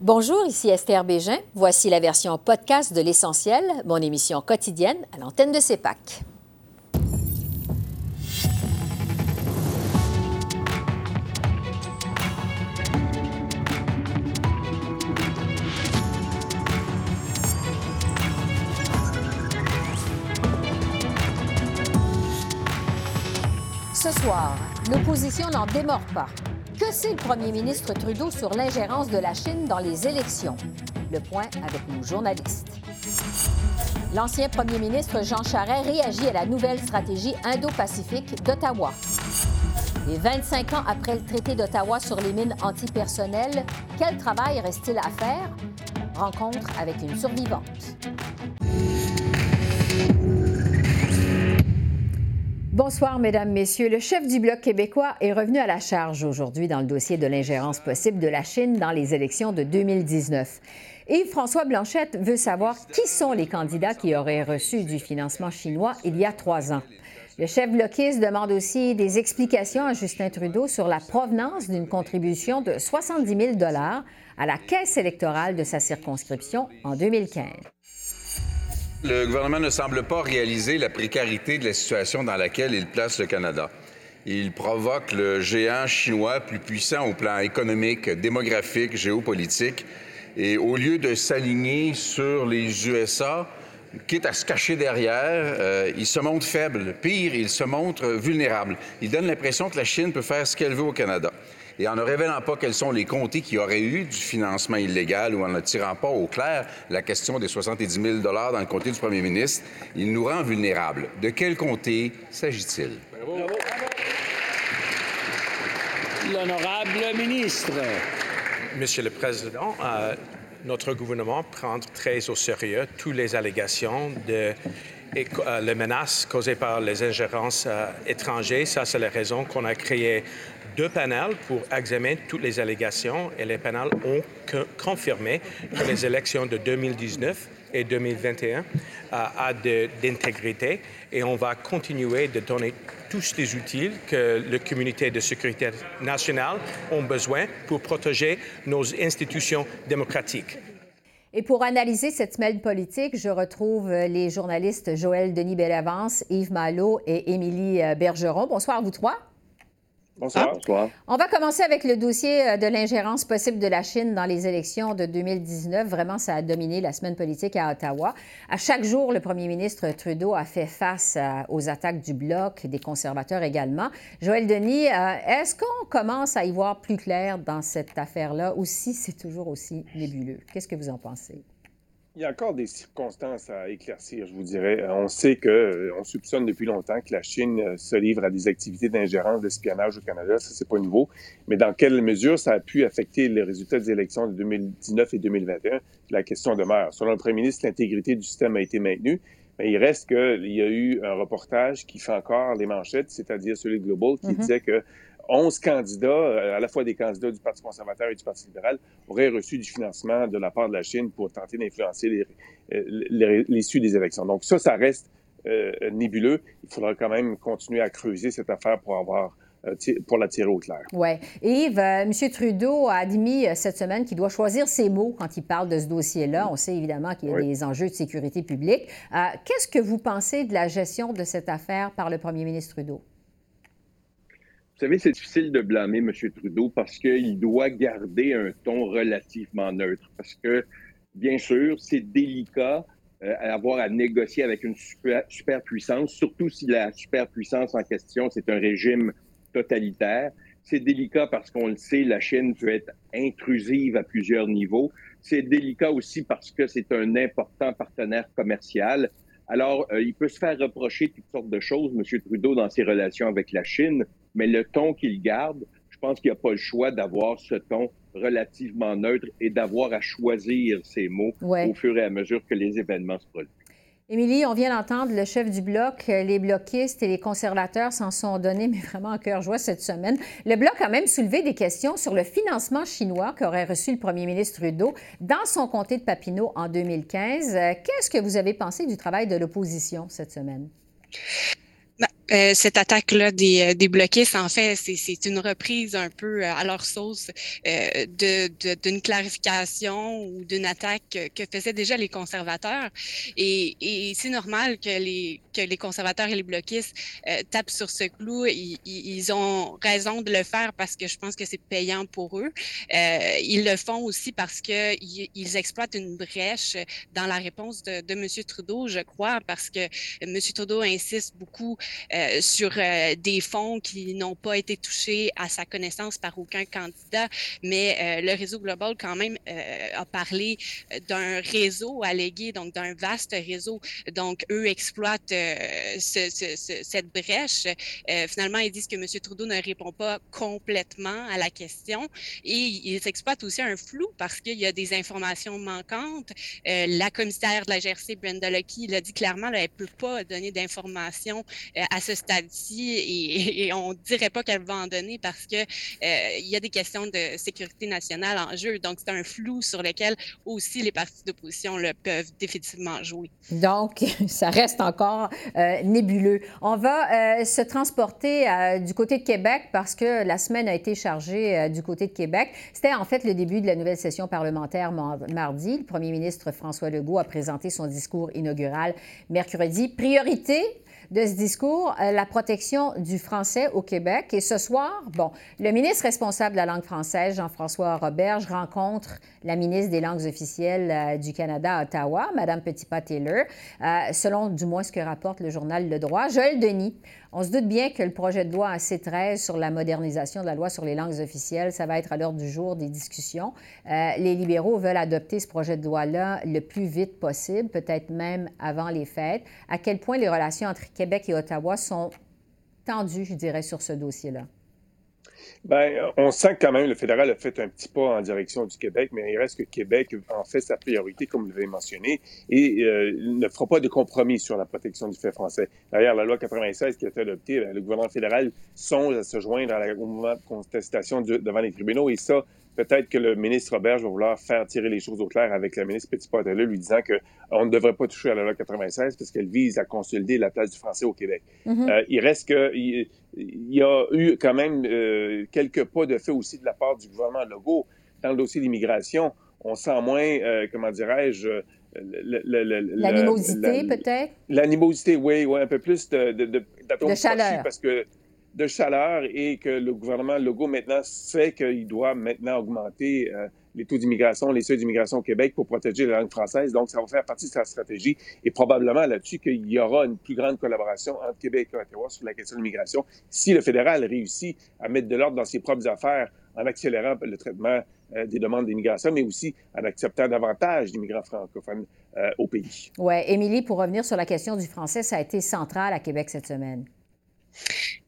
Bonjour, ici Esther Bégin. Voici la version podcast de L'Essentiel, mon émission quotidienne à l'antenne de CEPAC. Ce soir, l'opposition n'en démord pas. Que le premier ministre Trudeau sur l'ingérence de la Chine dans les élections? Le point avec nos journalistes. L'ancien premier ministre Jean Charest réagit à la nouvelle stratégie Indo-Pacifique d'Ottawa. Et 25 ans après le traité d'Ottawa sur les mines antipersonnelles, quel travail reste-t-il à faire? Rencontre avec une survivante. Bonsoir, Mesdames, Messieurs. Le chef du Bloc québécois est revenu à la charge aujourd'hui dans le dossier de l'ingérence possible de la Chine dans les élections de 2019. Yves-François Blanchette veut savoir qui sont les candidats qui auraient reçu du financement chinois il y a trois ans. Le chef bloquiste demande aussi des explications à Justin Trudeau sur la provenance d'une contribution de 70 000 à la caisse électorale de sa circonscription en 2015. Le gouvernement ne semble pas réaliser la précarité de la situation dans laquelle il place le Canada. Il provoque le géant chinois plus puissant au plan économique, démographique, géopolitique. Et au lieu de s'aligner sur les USA, quitte à se cacher derrière, euh, il se montre faible. Pire, il se montre vulnérable. Il donne l'impression que la Chine peut faire ce qu'elle veut au Canada. Et en ne révélant pas quels sont les comtés qui auraient eu du financement illégal ou en ne tirant pas au clair la question des 70 000 dans le comté du premier ministre, il nous rend vulnérables. De quel comté s'agit-il? L'honorable ministre. Monsieur le Président, euh, notre gouvernement prend très au sérieux toutes les allégations de et euh, les menaces causées par les ingérences euh, étrangères. Ça, c'est la raison qu'on a créé deux panels pour examiner toutes les allégations et les panels ont confirmé que les élections de 2019 et 2021 a d'intégrité et on va continuer de donner tous les outils que la communauté de sécurité nationale ont besoin pour protéger nos institutions démocratiques. Et pour analyser cette semaine politique, je retrouve les journalistes Joël Denis Bellavance, Yves Malo et Émilie Bergeron. Bonsoir vous trois. Bonsoir. On va commencer avec le dossier euh, de l'ingérence possible de la Chine dans les élections de 2019. Vraiment, ça a dominé la semaine politique à Ottawa. À chaque jour, le premier ministre Trudeau a fait face euh, aux attaques du Bloc, des conservateurs également. Joël Denis, euh, est-ce qu'on commence à y voir plus clair dans cette affaire-là ou si c'est toujours aussi nébuleux? Qu'est-ce que vous en pensez? Il y a encore des circonstances à éclaircir, je vous dirais. Euh, on sait que, euh, on soupçonne depuis longtemps que la Chine euh, se livre à des activités d'ingérence, d'espionnage au Canada. Ça, c'est pas nouveau. Mais dans quelle mesure ça a pu affecter les résultats des élections de 2019 et 2021? La question demeure. Selon le premier ministre, l'intégrité du système a été maintenue. Mais il reste qu'il y a eu un reportage qui fait encore les manchettes, c'est-à-dire celui de Global, qui mm-hmm. disait que 11 candidats, euh, à la fois des candidats du Parti conservateur et du Parti libéral, auraient reçu du financement de la part de la Chine pour tenter d'influencer euh, l'issue des élections. Donc ça, ça reste euh, nébuleux. Il faudra quand même continuer à creuser cette affaire pour avoir pour la tirer au clair. Oui. Yves, M. Trudeau a admis cette semaine qu'il doit choisir ses mots quand il parle de ce dossier-là. On sait évidemment qu'il y a des enjeux de sécurité publique. Qu'est-ce que vous pensez de la gestion de cette affaire par le premier ministre Trudeau? Vous savez, c'est difficile de blâmer M. Trudeau parce qu'il doit garder un ton relativement neutre. Parce que, bien sûr, c'est délicat euh, à avoir à négocier avec une super, superpuissance, surtout si la superpuissance en question, c'est un régime totalitaire. C'est délicat parce qu'on le sait, la Chine peut être intrusive à plusieurs niveaux. C'est délicat aussi parce que c'est un important partenaire commercial. Alors, euh, il peut se faire reprocher toutes sortes de choses, M. Trudeau, dans ses relations avec la Chine, mais le ton qu'il garde, je pense qu'il n'y a pas le choix d'avoir ce ton relativement neutre et d'avoir à choisir ses mots au fur et à mesure que les événements se produisent. Émilie, on vient d'entendre le chef du Bloc, les bloquistes et les conservateurs s'en sont donnés, mais vraiment en cœur joie cette semaine. Le Bloc a même soulevé des questions sur le financement chinois qu'aurait reçu le premier ministre Trudeau dans son comté de Papineau en 2015. Qu'est-ce que vous avez pensé du travail de l'opposition cette semaine? Euh, cette attaque-là des, euh, des bloquistes, en fait, c'est une reprise un peu euh, à leur sauce euh, d'une clarification ou d'une attaque que, faisaient déjà les conservateurs. Et, et c'est normal que les, que les conservateurs et les bloquistes euh, tapent sur ce clou. Ils, ils, ont raison de le faire parce que je pense que c'est payant pour eux. Euh, ils le font aussi parce qu'ils ils exploitent une brèche dans la réponse de, de M. Trudeau, je crois, parce que M. Trudeau insiste beaucoup euh, sur euh, des fonds qui n'ont pas été touchés à sa connaissance par aucun candidat, mais euh, le réseau global quand même a parlé d'un réseau allégué, donc d'un vaste réseau. Donc, eux exploitent ce, ce, cette brèche. finalement, ils disent que M. Trudeau ne répond pas complètement à la question et ils exploitent aussi un flou parce qu'il y a des informations manquantes. la commissaire de la GRC, Brenda Lucky, l'a dit clairement, elle ne peut pas donner d'informations à ce stade-ci et, on dirait pas qu'elle va en donner parce que euh, y a des questions de sécurité nationale en jeu. Donc, c'est un flou sur lequel aussi les partis d'opposition peuvent définitivement jouer. Donc, ça reste encore euh, nébuleux. On va euh, se transporter euh, du côté de Québec parce que la semaine a été chargée du côté de Québec. C'était en fait le début de la nouvelle session parlementaire mardi. Le premier ministre François Legault a présenté son discours inaugural mercredi. Priorité de ce discours, euh, la protection du français au Québec. Et ce soir, bon, le ministre responsable de la langue française, Jean-François Roberge, rencontre la ministre des langues officielles euh, du Canada à Ottawa, Mme Petitpas-Taylor, euh, selon du moins ce que rapporte le journal Le Droit. Joël Denis, on se doute bien que le projet de loi C13 sur la modernisation de la loi sur les langues officielles, ça va être à l'ordre du jour des discussions. Euh, les libéraux veulent adopter ce projet de loi-là le plus vite possible, peut-être même avant les fêtes. À quel point les relations entre Québec et Ottawa sont tendues, je dirais, sur ce dossier-là? Bien, on sent que quand même le fédéral a fait un petit pas en direction du Québec, mais il reste que Québec en fait sa priorité, comme vous l'avez mentionné, et euh, ne fera pas de compromis sur la protection du fait français. D'ailleurs, la loi 96 qui a été adoptée, le gouvernement fédéral songe à se joindre à la, au mouvement de contestation devant les tribunaux, et ça, peut-être que le ministre Robert va vouloir faire tirer les choses au clair avec la ministre petit là lui disant qu'on ne devrait pas toucher à la loi 96 parce qu'elle vise à consolider la place du français au Québec. Mm-hmm. euh, il reste que il, il, y a eu quand même euh, quelques pas de fait aussi de la part du gouvernement Legault dans le dossier d'immigration. On sent moins, euh, comment dirais-je, L'animosité, peut-être? L'animosité, oui, oui, un peu plus de, de, de, de chaleur. Parce que de chaleur et que le gouvernement Legault maintenant sait qu'il doit maintenant augmenter euh, les taux d'immigration, les seuils d'immigration au Québec pour protéger la langue française. Donc, ça va faire partie de sa stratégie et probablement là-dessus qu'il y aura une plus grande collaboration entre Québec et Ottawa sur la question de l'immigration si le fédéral réussit à mettre de l'ordre dans ses propres affaires en accélérant le traitement euh, des demandes d'immigration, mais aussi en acceptant davantage d'immigrants francophones euh, au pays. Oui, Émilie, pour revenir sur la question du français, ça a été central à Québec cette semaine.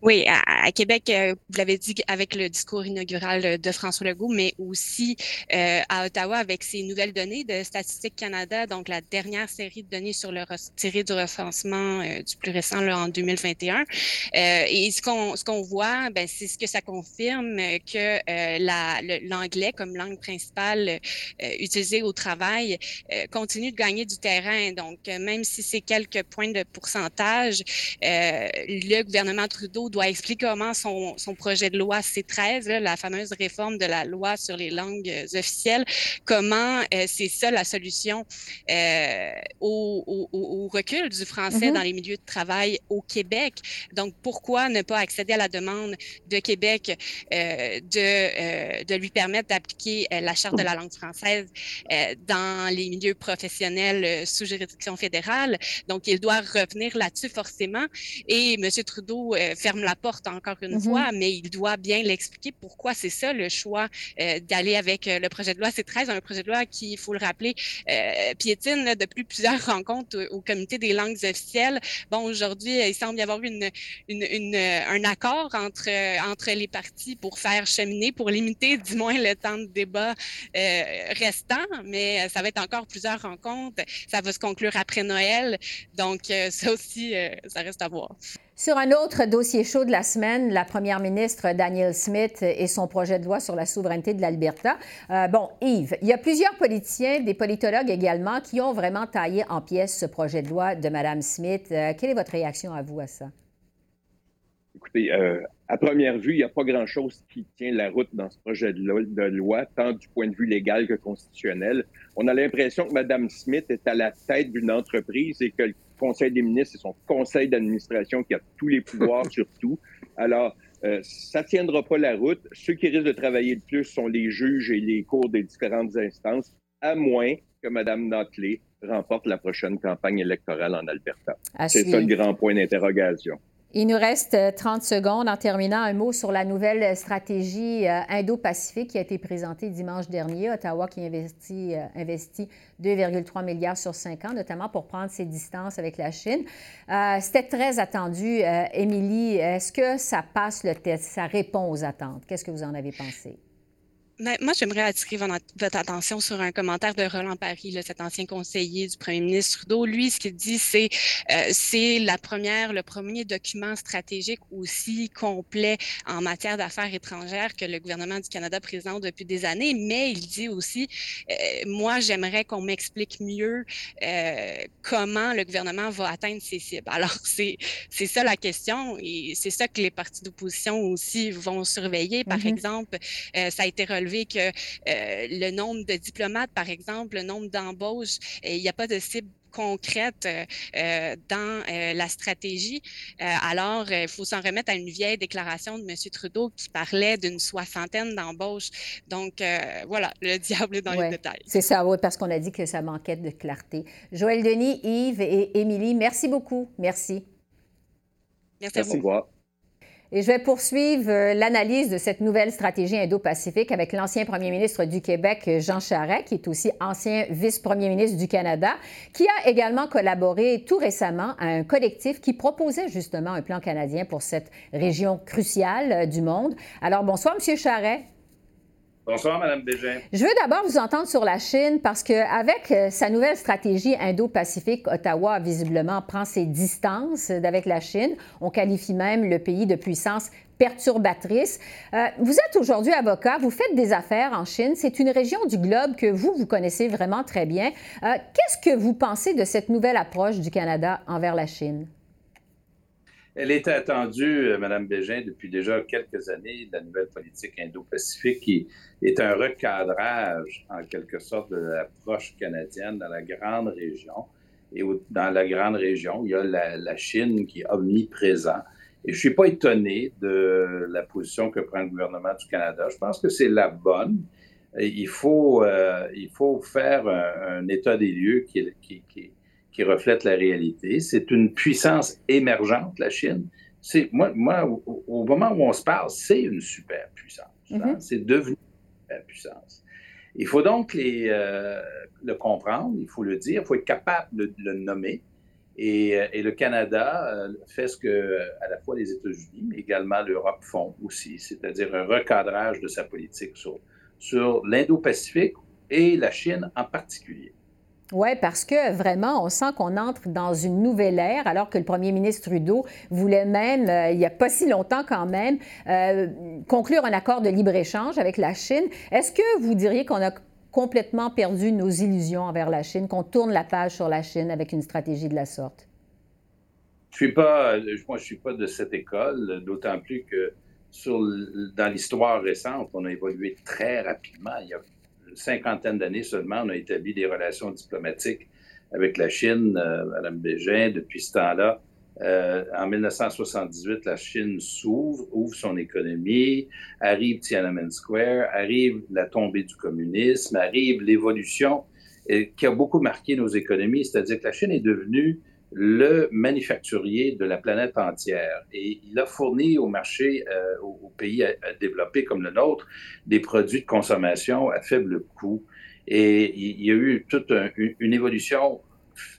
Oui, à, Québec, euh, vous l'avez dit avec le discours inaugural de François Legault, mais aussi euh, à Ottawa avec ces nouvelles données de Statistique Canada, donc la dernière série de données sur le tiré du recensement euh, du plus récent là, en 2021. et ce qu'on ce qu'on voit, ben, c'est ce que ça confirme que l'anglais comme langue principale utilisée au travail continue de gagner du terrain. Donc, même si c'est quelques points de pourcentage, le gouvernement Trudeau doit expliquer comment son, son projet de loi C13, là, la fameuse réforme de la loi sur les langues euh, officielles, comment euh, c'est ça la solution euh, au, au, au, recul du français mm-hmm. dans les milieux de travail au Québec. Donc, pourquoi ne pas accéder à la demande de Québec euh, de, de lui permettre d'appliquer la charte de la langue française dans les milieux professionnels sous juridiction fédérale? Donc, il doit revenir là-dessus forcément. Et M. Trudeau ferme la porte encore une mm-hmm. fois, mais il doit bien l'expliquer pourquoi c'est ça le choix euh, d'aller avec euh, le projet de loi C13, un projet de loi qui, il faut le rappeler, euh, piétine là, depuis plusieurs rencontres au, comité des langues officielles. Bon, aujourd'hui, il semble y avoir une, une, une, un accord entre, entre les partis pour faire cheminer, pour limiter du moins le temps de débat euh, restant, mais ça va être encore plusieurs rencontres. Ça va se conclure après Noël. Donc, ça aussi, ça reste à voir. Sur un autre dossier chaud de la semaine, la première ministre Danielle Smith et son projet de loi sur la souveraineté de l'Alberta. Euh, bon, Yves, il y a plusieurs politiciens, des politologues également, qui ont vraiment taillé en pièces ce projet de loi de Mme Smith. Euh, quelle est votre réaction à vous à ça? Écoutez, euh, à première vue, il n'y a pas grand-chose qui tient la route dans ce projet de loi, tant du point de vue légal que constitutionnel. On a l'impression que Mme Smith est à la tête d'une entreprise et que le Conseil des ministres, c'est son conseil d'administration qui a tous les pouvoirs sur tout. Alors, euh, ça ne tiendra pas la route. Ceux qui risquent de travailler le plus sont les juges et les cours des différentes instances, à moins que Mme Notley remporte la prochaine campagne électorale en Alberta. C'est ça le grand point d'interrogation. Il nous reste 30 euh, secondes. En terminant, un mot sur la nouvelle stratégie euh, Indo-Pacifique qui a été présentée dimanche dernier. Ottawa qui investit, euh, investit 2,3 milliards sur 5 ans, notamment pour prendre ses distances avec la Chine. C'était très attendu. Émilie, est-ce que ça passe le test? Ça répond aux attentes? Qu'est-ce que vous en avez pensé? Ben, moi, j'aimerais attirer votre attention sur un commentaire de Roland Paris, cet ancien conseiller du premier ministre Trudeau. Lui, ce qu'il dit, c'est euh, c'est la première, le premier document stratégique aussi complet en matière d'affaires étrangères que le gouvernement du Canada présente depuis des années. Mais il dit aussi, euh, moi, j'aimerais qu'on m'explique mieux euh, comment le gouvernement va atteindre ses cibles. Alors, c'est c'est ça la question et c'est ça que les partis d'opposition aussi vont surveiller. Par mm-hmm. exemple, ça a été relevé que euh, le nombre de diplomates, par exemple, le nombre d'embauches, euh, il n'y a pas de cible concrète euh, dans la stratégie. alors, il faut s'en remettre à une vieille déclaration de M. Trudeau qui parlait d'une soixantaine d'embauches. Donc, voilà, le diable est dans les détails. C'est ça, oui, parce qu'on a dit que ça manquait de clarté. Joël Denis, Yves et Émilie, merci beaucoup. Merci. Merci, à vous. Et je vais poursuivre euh, l'analyse de cette nouvelle stratégie Indo-Pacifique avec l'ancien premier ministre du Québec, Jean Charest, qui est aussi ancien vice-premier ministre du Canada, qui a également collaboré tout récemment à un collectif qui proposait justement un plan canadien pour cette région cruciale euh, du monde. Alors, bonsoir, Monsieur Charest. Bonsoir, Mme Bégin. Je veux d'abord vous entendre sur la Chine parce qu'avec euh, sa nouvelle stratégie Indo-Pacifique, Ottawa visiblement prend ses distances d'avec la Chine. On qualifie même le pays de puissance perturbatrice. Euh, vous êtes aujourd'hui avocat, vous faites des affaires en Chine. C'est une région du globe que vous, vous connaissez vraiment très bien. Euh, qu'est-ce que vous pensez de cette nouvelle approche du Canada envers la Chine? Elle était attendue, euh, Mme Bégin, depuis déjà quelques années, la nouvelle politique indo-pacifique qui est un recadrage, en quelque sorte, de l'approche canadienne dans la grande région. Et dans la grande région, il y a la, Chine qui est omniprésent. Et je ne suis pas étonné de la position que prend le gouvernement du Canada. Je pense que c'est la bonne. Il faut, euh, il faut faire un, état des lieux qui, qui, qui, qui reflète la réalité. C'est une puissance émergente, la Chine. C'est, moi, moi au, moment où on se parle, c'est une super puissance. Hein. Mm-hmm. C'est devenu une super puissance. Il faut donc les, euh, le comprendre, il faut le dire, il faut être capable de, le nommer. Et, euh, et, le Canada euh, fait ce que à la fois les États-Unis, mais également l'Europe font aussi, c'est-à-dire un recadrage de sa politique sur, sur l'Indo-Pacifique et la Chine en particulier. Oui, parce que vraiment, on sent qu'on entre dans une nouvelle ère, alors que le premier ministre Trudeau voulait même, euh, il n'y a pas si longtemps quand même, euh, conclure un accord de libre-échange avec la Chine. Est-ce que vous diriez qu'on a complètement perdu nos illusions envers la Chine, qu'on tourne la page sur la Chine avec une stratégie de la sorte? Je suis pas, moi, je suis pas de cette école, d'autant plus que dans l'histoire récente, on a évolué très rapidement. Il y a cinquantaine d'années seulement, on a établi des relations diplomatiques avec la Chine, euh, Madame Bégin. Depuis ce temps-là, euh, en 1978, la Chine s'ouvre, ouvre son économie, arrive Tiananmen Square, arrive la tombée du communisme, arrive l'évolution qui a beaucoup marqué nos économies, c'est-à-dire que la Chine est devenue le manufacturier de la planète entière. Et il a fourni au marché, euh, aux, pays développés comme le nôtre, des produits de consommation à faible coût. Et il, y a eu toute une évolution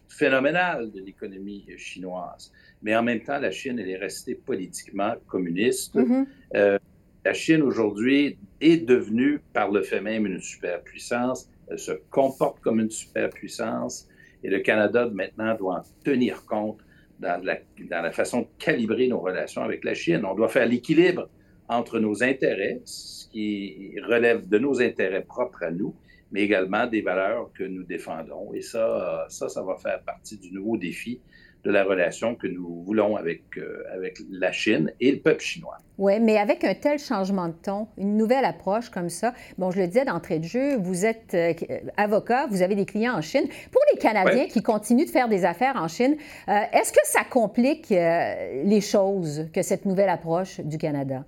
phénoménale de l'économie chinoise. Mais en même temps, la Chine, elle est restée politiquement communiste. Mm-hmm. Euh, la Chine, aujourd'hui, est devenue, par le fait même, une superpuissance. Elle se comporte comme une superpuissance. Et le Canada, maintenant, doit en tenir compte dans la, dans la façon de calibrer nos relations avec la Chine. On doit faire l'équilibre entre nos intérêts, ce qui relève de nos intérêts propres à nous, mais également des valeurs que nous défendons. Et ça, ça, ça va faire partie du nouveau défi de la relation que nous voulons avec, euh, avec la Chine et le peuple chinois. Oui, mais avec un tel changement de ton, une nouvelle approche comme ça, bon, je le disais d'entrée de jeu, vous êtes euh, avocat, vous avez des clients en Chine. Pour les Canadiens qui continuent de faire des affaires en Chine, euh, est-ce que ça complique les choses que cette nouvelle approche du Canada?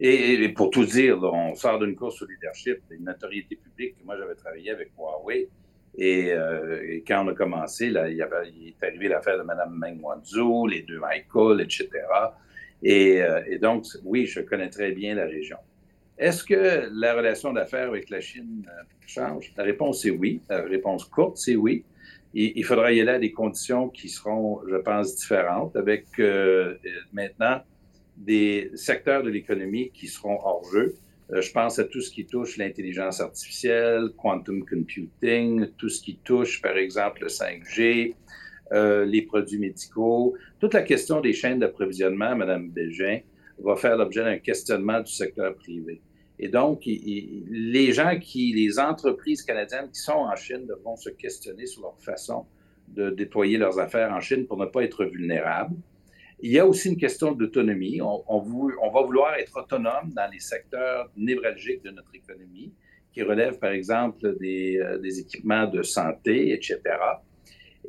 Et, pour tout dire, on sort d'une course au leadership, une notoriété publique. Moi, j'avais travaillé avec Huawei euh, et, quand on a commencé, là, il, est arrivé l'affaire de Mme Meng Wanzhou, les deux Michael, etc. Euh, et, donc, oui, je connais très bien la région. Est-ce que la relation d'affaires avec la Chine euh, change? La réponse est oui. La réponse courte, c'est oui. il faudra y aller à des conditions qui seront, je pense, différentes, avec maintenant des secteurs de l'économie qui seront hors jeu. Euh, je pense à tout ce qui touche l'intelligence artificielle, quantum computing, tout ce qui touche, par exemple, le 5G, euh, les produits médicaux. Toute la question des chaînes d'approvisionnement, Mme Bégin, va faire l'objet d'un questionnement du secteur privé. Et donc, les gens qui, les entreprises canadiennes qui sont en Chine devront se questionner sur leur façon de déployer leurs affaires en Chine pour ne pas être vulnérables. Il y a aussi une question d'autonomie. On, va vouloir être autonome dans les secteurs névralgiques de notre économie, qui relèvent par exemple des, euh, équipements de santé, etc.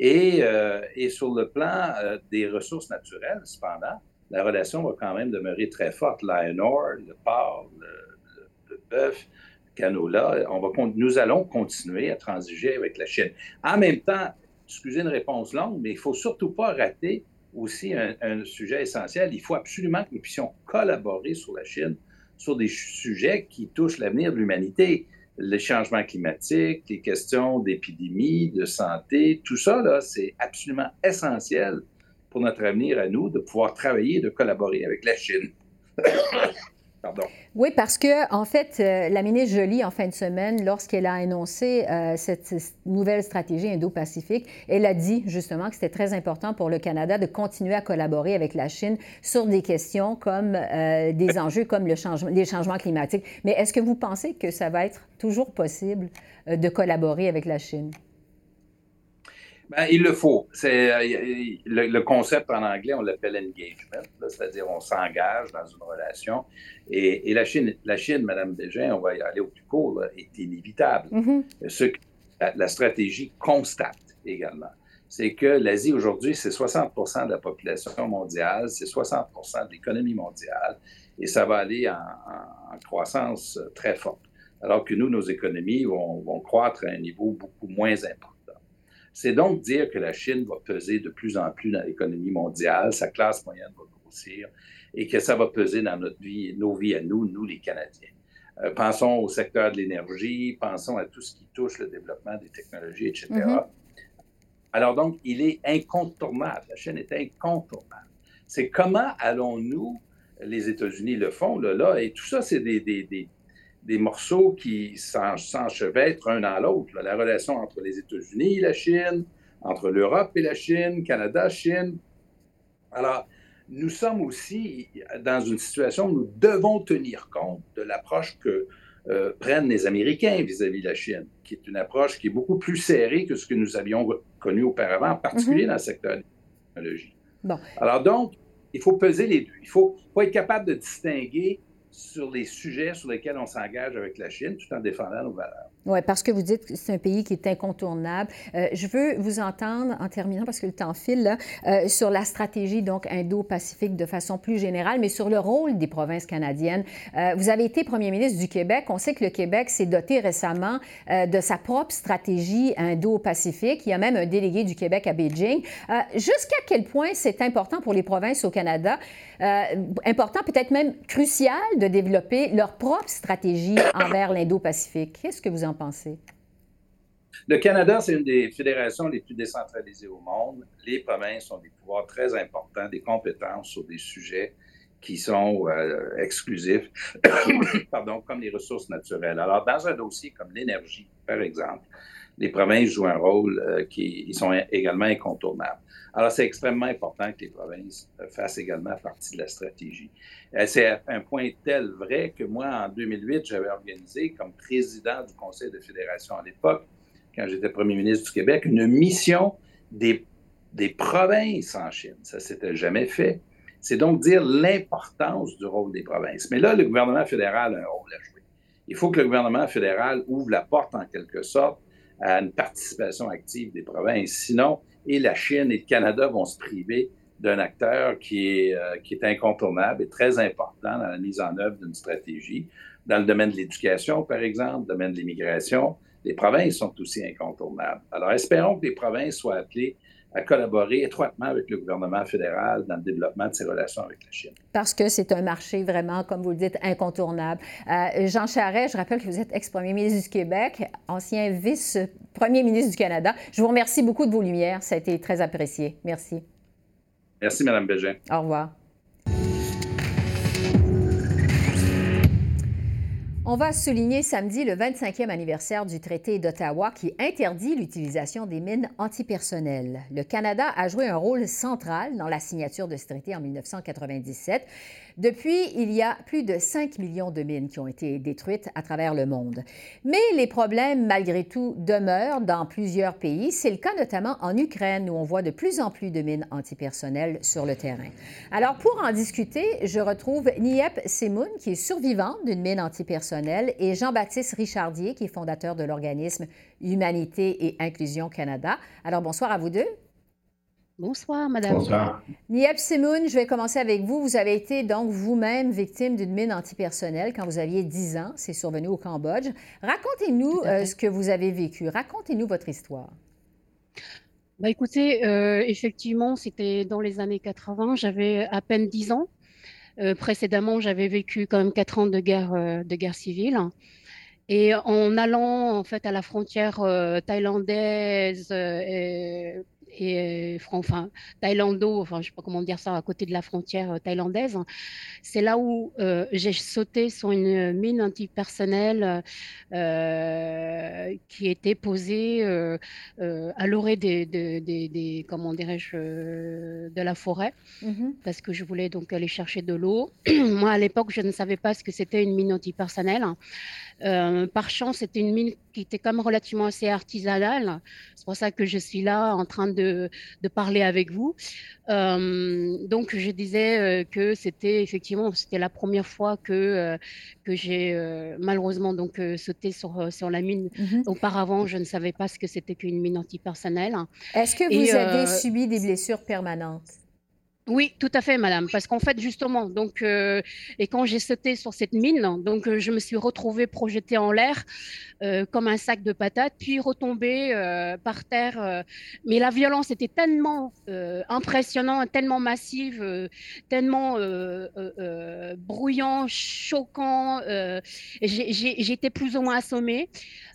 Euh, et, sur le plan euh, des ressources naturelles, cependant, la relation va quand même demeurer très forte. L'Aenor, le porc, le, le, bœuf, canola, on va, nous allons continuer à transiger avec la Chine. En même temps, excusez une réponse longue, mais il ne faut surtout pas rater aussi un, sujet essentiel. Il faut absolument que nous puissions collaborer sur la Chine sur des sujets qui touchent l'avenir de l'humanité. Les changements climatiques, les questions d'épidémie, de santé, tout ça, c'est absolument essentiel pour notre avenir à nous de pouvoir travailler, de collaborer avec la Chine. Oui, parce que, en fait, euh, la ministre Jolie, en fin de semaine, lorsqu'elle a annoncé euh, cette nouvelle stratégie Indo-Pacifique, elle a dit justement que c'était très important pour le Canada de continuer à collaborer avec la Chine sur des questions comme euh, des enjeux comme le les changements climatiques. Mais est-ce que vous pensez que ça va être toujours possible de collaborer avec la Chine? Ben, il le faut. C'est, euh, le, concept en anglais, on l'appelle engagement, c'est-à-dire on s'engage dans une relation. Et, la Chine, la Chine, Madame Desjardins, on va y aller au plus court, est inévitable. Mm-hmm. Ce que la, stratégie constate également, c'est que l'Asie aujourd'hui, c'est 60% de la population mondiale, c'est 60% de l'économie mondiale, et ça va aller en, croissance très forte. Alors que nous, nos économies vont croître à un niveau beaucoup moins important. C'est donc dire que la Chine va peser de plus en plus dans l'économie mondiale, sa classe moyenne va grossir et que ça va peser dans notre vie, nos vies à nous, nous les Canadiens. Euh, pensons au secteur de l'énergie, pensons à tout ce qui touche le développement des technologies, etc. Mm-hmm. Alors donc, il est incontournable. La Chine est incontournable. C'est comment allons-nous, les États-Unis le font, là, là, et tout ça, c'est des, des, des morceaux qui s'enchevêtrent un dans l'autre. La relation entre les États-Unis et la Chine, entre l'Europe et la Chine, Canada, Chine. Alors, nous sommes aussi dans une situation où nous devons tenir compte de l'approche que euh, prennent les Américains vis-à-vis de la Chine, qui est une approche qui est beaucoup plus serrée que ce que nous avions connu auparavant, en particulier mm-hmm. dans le secteur de la technologie. Alors donc, il faut peser les deux. Il faut, faut être capable de distinguer sur les sujets sur lesquels on s'engage avec la Chine tout en défendant nos valeurs. Oui, parce que vous dites que c'est un pays qui est incontournable. Euh, je veux vous entendre, en terminant, parce que le temps file, là, euh, sur la stratégie donc indo-pacifique de façon plus générale, mais sur le rôle des provinces canadiennes. Euh, vous avez été premier ministre du Québec. On sait que le Québec s'est doté récemment de sa propre stratégie indo-pacifique. Il y a même un délégué du Québec à Beijing. Jusqu'à quel point c'est important pour les provinces au Canada, important peut-être même crucial de développer leur propre stratégie envers l'Indo-Pacifique? Qu'est-ce que vous en Le Canada, c'est une des fédérations les plus décentralisées au monde. Les provinces ont des pouvoirs très importants, des compétences sur des sujets qui sont euh, exclusifs, pardon, comme les ressources naturelles. Alors, dans un dossier comme l'énergie, par exemple, les provinces jouent un rôle euh, qui ils sont également incontournables. Alors, c'est extrêmement important que les provinces euh, fassent également partie de la stratégie. C'est un point tel vrai que moi, en 2008, j'avais organisé, comme président du Conseil de fédération à l'époque, quand j'étais premier ministre du Québec, une mission des des provinces en Chine. Ça s'était jamais fait. C'est donc dire l'importance du rôle des provinces. Mais là, le gouvernement fédéral a un rôle à jouer. Il faut que le gouvernement fédéral ouvre la porte en quelque sorte à une participation active des provinces. Sinon, et la Chine et le Canada vont se priver d'un acteur qui est, euh, qui est incontournable et très important dans la mise en œuvre d'une stratégie. Dans le domaine de l'éducation, par exemple, le domaine de l'immigration, les provinces sont aussi incontournables. Alors, espérons que les provinces soient appelées à collaborer étroitement avec le gouvernement fédéral dans le développement de ses relations avec la Chine. Parce que c'est un marché vraiment, comme vous le dites, incontournable. Euh, Jean Charest, je rappelle que vous êtes ex-premier ministre du Québec, ancien vice-premier ministre du Canada. Je vous remercie beaucoup de vos lumières. Ça a été très apprécié. Merci. Merci, Mme Bégin. Au revoir. On va souligner samedi le 25e anniversaire du traité d'Ottawa qui interdit l'utilisation des mines antipersonnelles. Le Canada a joué un rôle central dans la signature de ce traité en 1997. Depuis, il y a plus de 5 millions de mines qui ont été détruites à travers le monde. Mais les problèmes, malgré tout, demeurent dans plusieurs pays. C'est le cas notamment en Ukraine, où on voit de plus en plus de mines antipersonnelles sur le terrain. Alors, pour en discuter, je retrouve Niep Semoun, qui est survivante d'une mine antipersonnelle, et Jean-Baptiste Richardier, qui est fondateur de l'organisme Humanité et Inclusion Canada. Alors, bonsoir à vous deux. Bonsoir, Madame. Bonsoir. Niep Simoun, je vais commencer avec vous. Vous avez été donc vous-même victime d'une mine antipersonnelle quand vous aviez 10 ans. C'est survenu au Cambodge. Racontez-nous euh, ce que vous avez vécu. Racontez-nous votre histoire. Bah, écoutez, euh, effectivement, c'était dans les années 80. J'avais à peine 10 ans. Euh, précédemment, j'avais vécu quand même 4 ans de guerre, de guerre civile. Et en allant en fait à la frontière thaïlandaise et euh, enfin thaïlando, enfin je sais pas comment dire ça, à côté de la frontière thaïlandaise. C'est là où euh, j'ai sauté sur une mine antipersonnelle qui était posée à l'orée des, des, comment dirais-je de la forêt, mmh parce que je voulais donc aller chercher de l'eau. Moi à l'époque je ne savais pas ce que c'était une mine antipersonnelle. Euh, par chance, c'était une mine qui était même relativement assez artisanale. C'est pour ça que je suis là en train de, parler avec vous. Euh, donc, je disais euh, que c'était effectivement c'était la première fois que, que j'ai malheureusement donc sauté sur, sur la mine. Mhm. Auparavant, je ne savais pas ce que c'était qu'une mine antipersonnelle. Est-ce que vous avez subi des blessures permanentes? Oui, tout à fait, madame. Parce qu'en fait, justement, donc, euh, et quand j'ai sauté sur cette mine, donc, euh, je me suis retrouvée projetée en l'air euh, comme un sac de patates, puis retombée par terre. mais la violence était tellement impressionnante, tellement massive, tellement bruyant, choquant. J'étais plus ou moins assommée.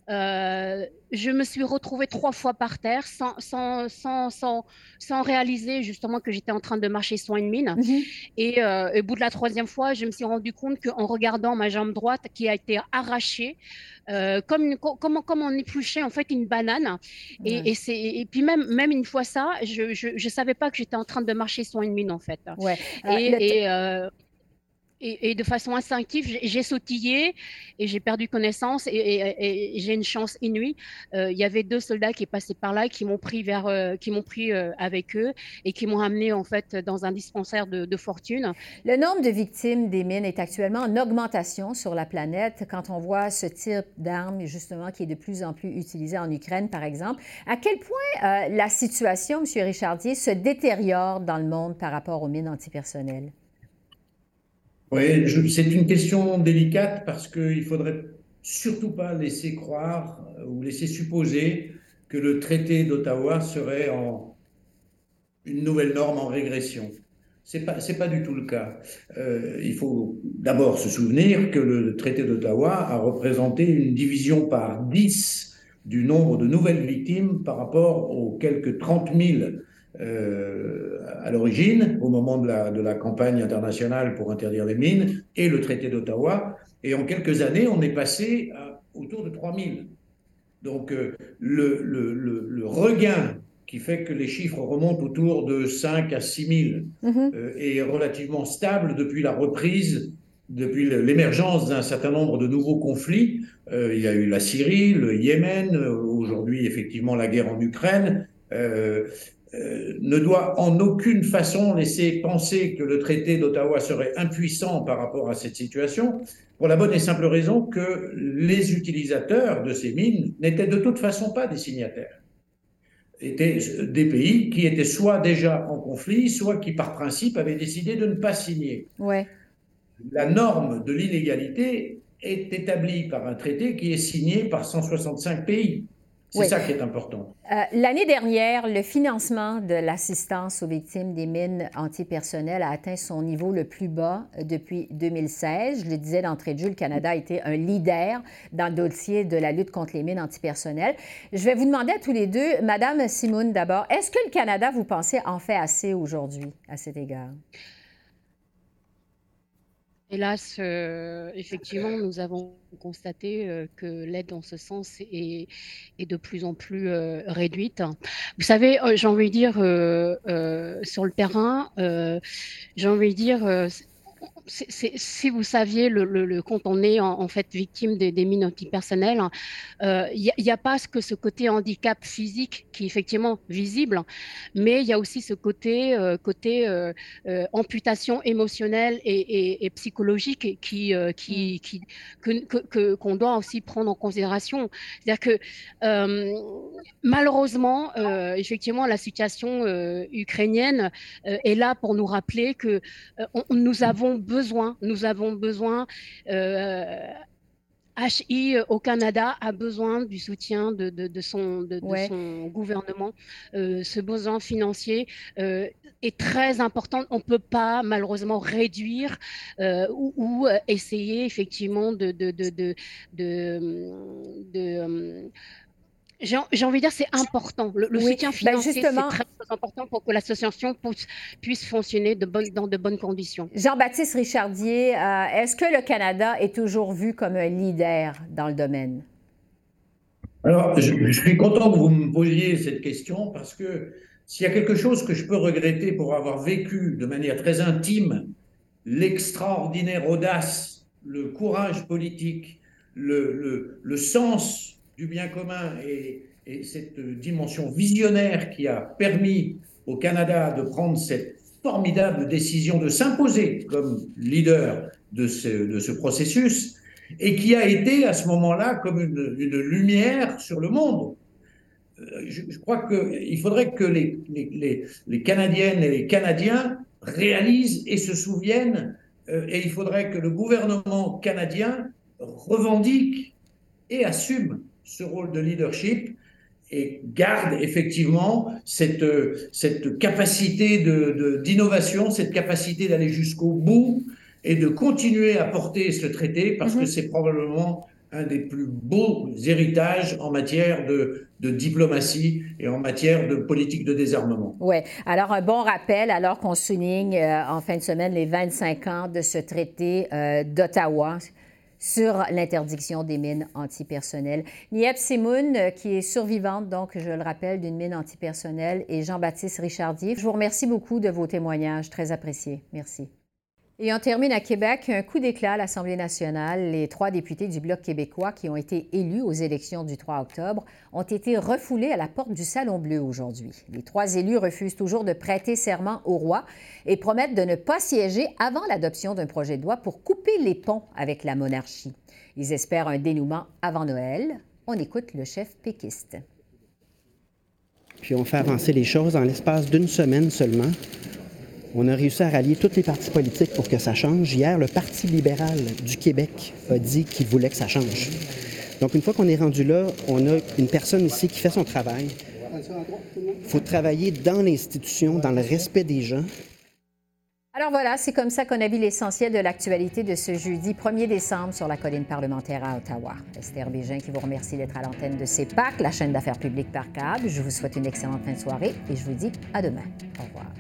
Euh, je me suis retrouvée trois fois par terre sans, sans, sans, sans, sans réaliser justement que j'étais en train de marcher sur une mine. Mhm. Et euh, au bout de la troisième fois, je me suis rendu compte qu'en regardant ma jambe droite qui a été arrachée, euh, comme, comme, comme on épluchait en fait une banane. Et, et, et, puis même, même une fois ça, je ne savais pas que j'étais en train de marcher sur une mine en fait. Ouais. et, et, de façon instinctive, j'ai sautillé et j'ai perdu connaissance et, j'ai une chance inouïe. Euh, il y avait deux soldats qui passaient par là, qui m'ont pris euh, euh, avec eux et qui m'ont amené en fait dans un dispensaire de, fortune. Le nombre de victimes des mines est actuellement en augmentation sur la planète. Quand on voit ce type d'armes justement qui est de plus en plus utilisé en Ukraine, par exemple, à quel point la situation, M. Richardier, se détériore dans le monde par rapport aux mines antipersonnelles? Oui, c'est une question délicate parce qu'il ne faudrait surtout pas laisser croire euh, ou laisser supposer que le traité d'Ottawa serait en une nouvelle norme en régression. Ce n'est pas, pas du tout le cas. Euh, il faut d'abord se souvenir que le traité d'Ottawa a représenté une division par 10 du nombre de nouvelles victimes par rapport aux quelques 30 000 euh, à l'origine, au moment de la, de la, campagne internationale pour interdire les mines, et le traité d'Ottawa. Et en quelques années, on est passé à autour de 3000. Donc euh, le, le, le, regain qui fait que les chiffres remontent autour de 5 à 6 000 mhm. euh, est relativement stable depuis la reprise, depuis l'émergence d'un certain nombre de nouveaux conflits. il y a eu la Syrie, le Yémen, aujourd'hui effectivement la guerre en Ukraine. Ne doit en aucune façon laisser penser que le traité d'Ottawa serait impuissant par rapport à cette situation, pour la bonne et simple raison que les utilisateurs de ces mines n'étaient de toute façon pas des signataires étaient des pays qui étaient soit déjà en conflit, soit qui par principe avaient décidé de ne pas signer. Ouais. La norme de l'inégalité est établie par un traité qui est signé par 165 pays. C'est ça qui est important. Euh, l'année dernière, le financement de l'assistance aux victimes des mines antipersonnelles a atteint son niveau le plus bas euh, depuis 2016. Je le disais d'entrée de jeu, le Canada a été un leader dans le dossier de la lutte contre les mines antipersonnelles. Je vais vous demander à tous les deux, Madame Simoun d'abord, est-ce que le Canada, vous pensez, en fait assez aujourd'hui à cet égard? Hélas, euh, effectivement, nous avons constaté euh, que l'aide dans ce sens est, de plus en plus euh, réduite. Vous savez, j'ai envie de dire, sur le terrain, j'ai envie de dire, si vous saviez, le, quand on est en, fait victime des, mines antipersonnelles, il euh, n'y a, pas que ce côté handicap physique qui est effectivement visible, mais il y a aussi ce côté, euh, côté euh, amputation émotionnelle et, psychologique qui, qui, qui que, qu'on doit aussi prendre en considération. C'est-à-dire que malheureusement, effectivement, la situation ukrainienne est là pour nous rappeler que nous avons besoin, nous avons besoin, HI euh, au Canada a besoin du soutien de, son, de, son, gouvernement. Euh, ce besoin financier euh, est très important. On ne peut pas malheureusement réduire ou, ou, essayer effectivement de, de j'ai envie de dire c'est important. Le, soutien ben, financier, c'est très, important pour que l'association puisse, fonctionner de dans de bonnes conditions. Jean-Baptiste Richardier, euh, est-ce que le Canada est toujours vu comme un leader dans le domaine? Alors, je, suis content que vous me posiez cette question parce que s'il y a quelque chose que je peux regretter pour avoir vécu de manière très intime l'extraordinaire audace, le courage politique, le, le, le sens du bien commun et, cette dimension visionnaire qui a permis au Canada de prendre cette formidable décision de s'imposer comme leader de ce, de ce, processus et qui a été à ce moment-là comme une, lumière sur le monde. Euh, je, crois qu'il faudrait que les, les, les, Canadiennes et les Canadiens réalisent et se souviennent, euh, et il faudrait que le gouvernement canadien revendique et assume ce rôle de leadership et garde effectivement cette, cette capacité d'innovation, de, cette capacité d'aller jusqu'au bout et de continuer à porter ce traité parce que mhm. c'est probablement un des plus beaux héritages en matière de, de, diplomatie et en matière de politique de désarmement. Oui. Alors, un bon rappel, alors qu'on souligne euh, en fin de semaine les 25 ans de ce traité euh, d'Ottawa sur l'interdiction des mines antipersonnelles. Niep Simoun, euh, qui est survivante, donc, je le rappelle, d'une mine antipersonnelle, et Jean-Baptiste Richardier. Je vous remercie beaucoup de vos témoignages, très appréciés. Merci. Et on termine à Québec, un coup d'éclat à l'Assemblée nationale. Les trois députés du Bloc québécois qui ont été élus aux élections du 3 octobre ont été refoulés à la porte du Salon Bleu aujourd'hui. Les trois élus refusent toujours de prêter serment au roi et promettent de ne pas siéger avant l'adoption d'un projet de loi pour couper les ponts avec la monarchie. Ils espèrent un dénouement avant Noël. On écoute le chef péquiste. Puis on fait avancer les choses en l'espace d'une semaine seulement. On a réussi à rallier toutes les partis politiques pour que ça change. Hier, le Parti libéral du Québec a dit qu'il voulait que ça change. Donc, une fois qu'on est rendu là, on a une personne ici qui fait son travail. Il faut travailler dans l'institution, dans le respect des gens. Alors voilà, c'est comme ça qu'on a vu l'essentiel de l'actualité de ce jeudi 1er décembre sur la colline parlementaire à Ottawa. Esther Bégin qui vous remercie d'être à l'antenne de CEPAC, la chaîne d'affaires publiques par câble. Je vous souhaite une excellente fin de soirée et je vous dis à demain. Au revoir.